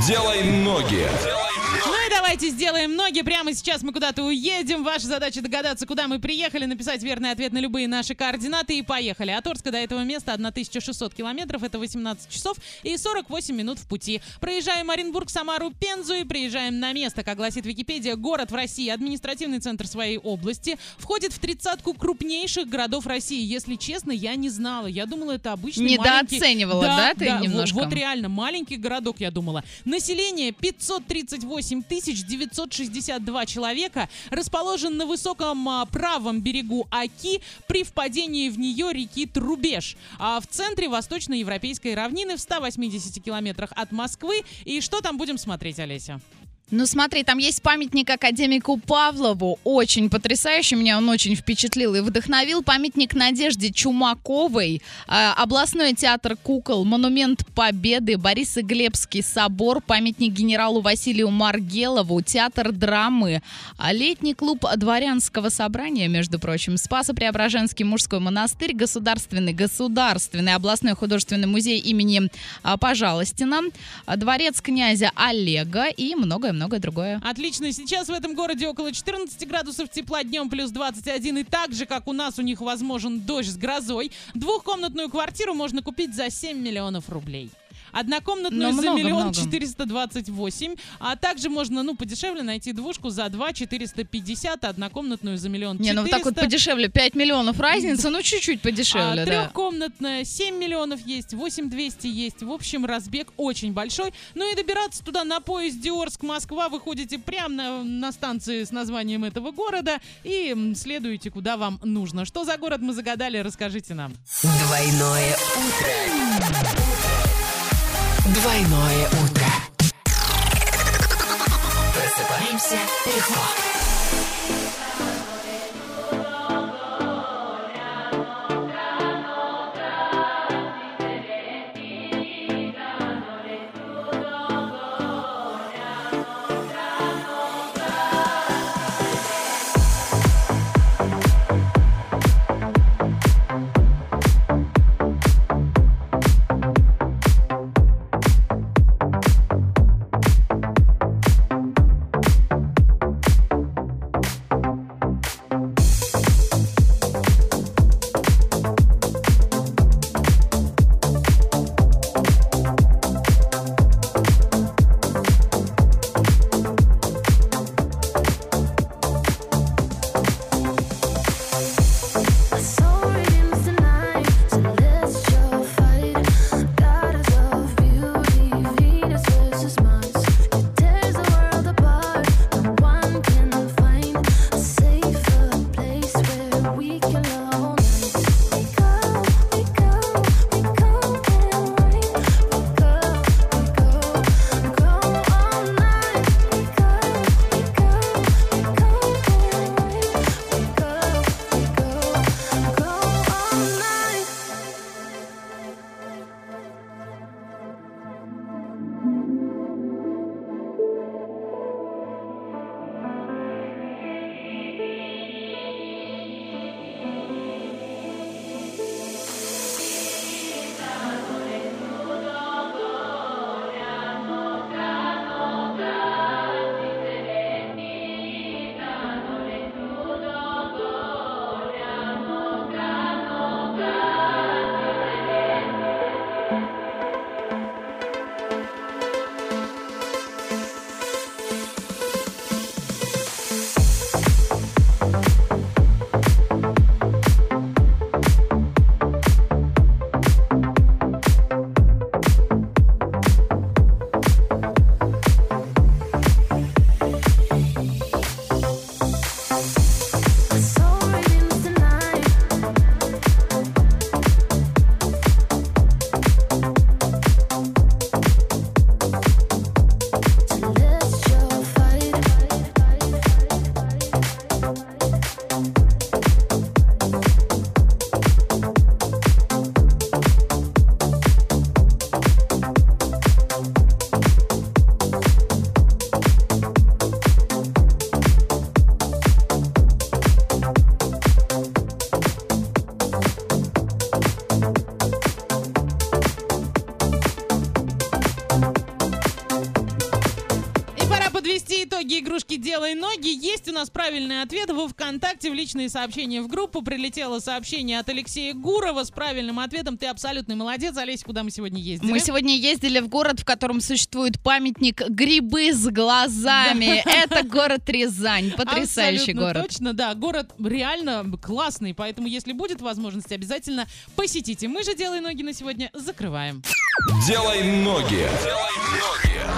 Делай ноги. И давайте сделаем ноги. Прямо сейчас мы куда-то уедем. Ваша задача догадаться, куда мы приехали, написать верный ответ на любые наши координаты и поехали. От Орска до этого места 1600 километров, это 18 часов и 48 минут в пути. Проезжаем Оренбург, Самару, Пензу и приезжаем на место. Как гласит Википедия, город в России, административный центр своей области, входит в тридцатку крупнейших городов России. Если честно, я не знала. Я думала, это обычный маленький... Недооценивала, да, ты во- немножко? Вот, реально, маленький городок, я думала. Население 538 962 человека, расположен на высоком а, правом берегу Аки при впадении в нее реки Трубеж. А в центре восточноевропейской равнины в 180 километрах от Москвы. И что там будем смотреть, Олеся? Ну смотри, там есть памятник академику Павлову, очень потрясающий, меня он очень впечатлил и вдохновил. Памятник Надежде Чумаковой, э, областной театр кукол, монумент Победы, Борисоглебский собор, памятник генералу Василию Маргелову, театр драмы, а летний клуб дворянского собрания, между прочим, Спасо-Преображенский мужской монастырь, государственный, государственный областной художественный музей имени а, Пожалостина, дворец князя Олега и многое-многое другое. Отлично. Сейчас в этом городе около 14 градусов тепла, днем плюс 21. И так же, как у нас, у них возможен дождь с грозой. Двухкомнатную квартиру можно купить за 7 миллионов рублей. Однокомнатную Но за много, миллион много. 428, а также можно, ну, подешевле найти двушку за 2 450, а однокомнатную за миллион Не, ну вот так вот 400. подешевле, 5 миллионов разница, ну чуть-чуть подешевле, А, да. трехкомнатная 7 миллионов есть, 8 200 есть. В общем, разбег очень большой. Ну и добираться туда на поезде Орск-Москва выходите прямо на, на станции с названием этого города и следуете куда вам нужно. Что за город мы загадали, расскажите нам. Двойное утро. Двойное утро. Просыпаемся легко. Подвести итоги игрушки «Делай ноги». Есть у нас правильный ответ. Во ВКонтакте в личные сообщения в группу прилетело сообщение от Алексея Гурова с правильным ответом. Ты абсолютный молодец. Олеся, куда мы сегодня ездили? Мы сегодня ездили в город, в котором существует памятник грибы с глазами. Это город Рязань. Потрясающий Абсолютно город. Точно, да. Город реально классный, поэтому, если будет возможность, обязательно посетите. Мы же «Делай ноги» на сегодня закрываем. Делай ноги. Делай ноги.